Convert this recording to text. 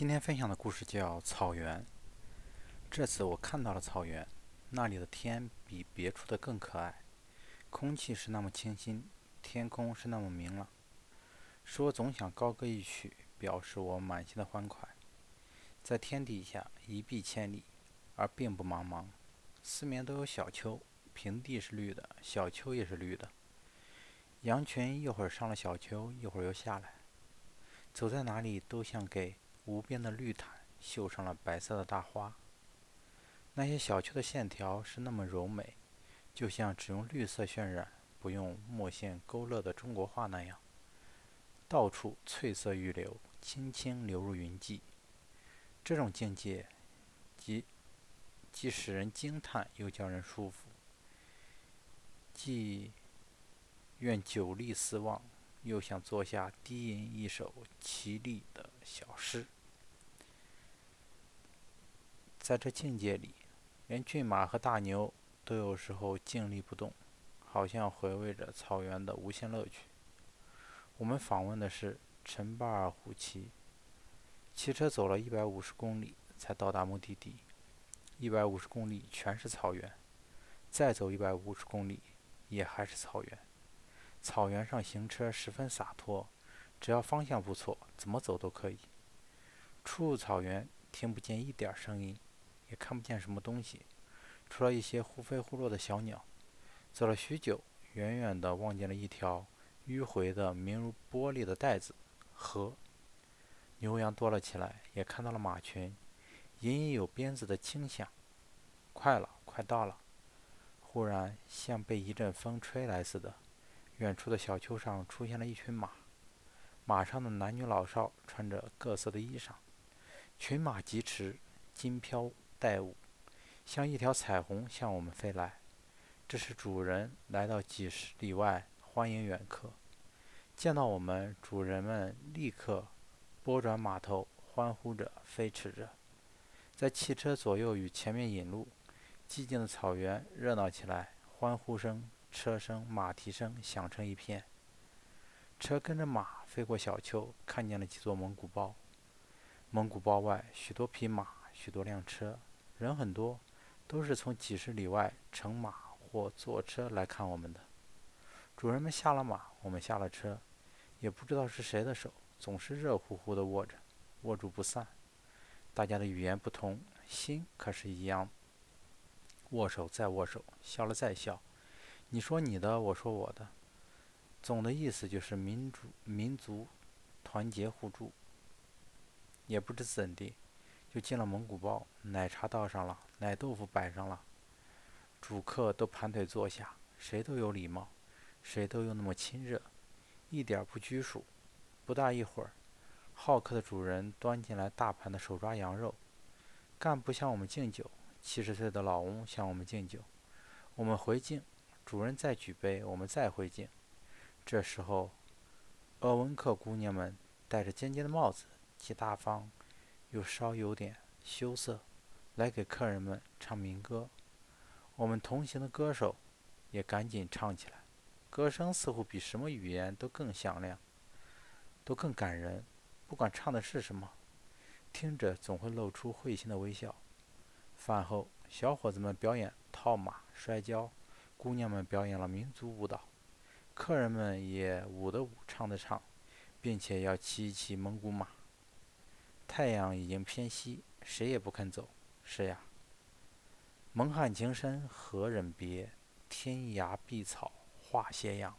今天分享的故事叫《草原》。这次我看到了草原，那里的天比别处的更可爱，空气是那么清新，天空是那么明朗，使我总想高歌一曲，表示我满心的欢快。在天底下一碧千里，而并不茫茫，四面都有小丘，平地是绿的，小丘也是绿的。羊群一会儿上了小丘，一会儿又下来，走在哪里都像给。无边的绿毯绣上了白色的大花，那些小丘的线条是那么柔美，就像只用绿色渲染，不用墨线勾勒的中国画那样。到处翠色欲流，轻轻流入云际。这种境界，既既使人惊叹，又叫人舒服；既愿久立思望，又想坐下低吟一首奇丽的小诗。在这境界里，连骏马和大牛都有时候静立不动，好像回味着草原的无限乐趣。我们访问的是陈巴尔虎旗，骑车走了一百五十公里才到达目的地。一百五十公里全是草原，再走一百五十公里也还是草原。草原上行车十分洒脱，只要方向不错，怎么走都可以。初入草原，听不见一点声音。也看不见什么东西，除了一些忽飞忽落的小鸟。走了许久，远远地望见了一条迂回的、明如玻璃的带子——河。牛羊多了起来，也看到了马群，隐隐有鞭子的轻响。快了，快到了！忽然，像被一阵风吹来似的，远处的小丘上出现了一群马，马上的男女老少穿着各色的衣裳，群马疾驰，金飘。带舞，像一条彩虹向我们飞来。这是主人来到几十里外欢迎远客。见到我们，主人们立刻拨转马头，欢呼着飞驰着，在汽车左右与前面引路。寂静的草原热闹起来，欢呼声、车声、马蹄声响成一片。车跟着马飞过小丘，看见了几座蒙古包。蒙古包外，许多匹马，许多辆车。人很多，都是从几十里外乘马或坐车来看我们的。主人们下了马，我们下了车，也不知道是谁的手，总是热乎乎的握着，握住不散。大家的语言不同，心可是一样。握手再握手，笑了再笑，你说你的，我说我的，总的意思就是民族民族团结互助。也不知怎地。就进了蒙古包，奶茶倒上了，奶豆腐摆上了，主客都盘腿坐下，谁都有礼貌，谁都又那么亲热，一点不拘束。不大一会儿，好客的主人端进来大盘的手抓羊肉，干部向我们敬酒，七十岁的老翁向我们敬酒，我们回敬，主人再举杯，我们再回敬。这时候，鄂温克姑娘们戴着尖尖的帽子，既大方。又稍有点羞涩，来给客人们唱民歌。我们同行的歌手也赶紧唱起来，歌声似乎比什么语言都更响亮，都更感人。不管唱的是什么，听着总会露出会心的微笑。饭后，小伙子们表演套马、摔跤，姑娘们表演了民族舞蹈，客人们也舞的舞、唱的唱，并且要骑一骑蒙古马。太阳已经偏西，谁也不肯走。是呀，蒙汉情深何忍别？天涯碧草化斜阳。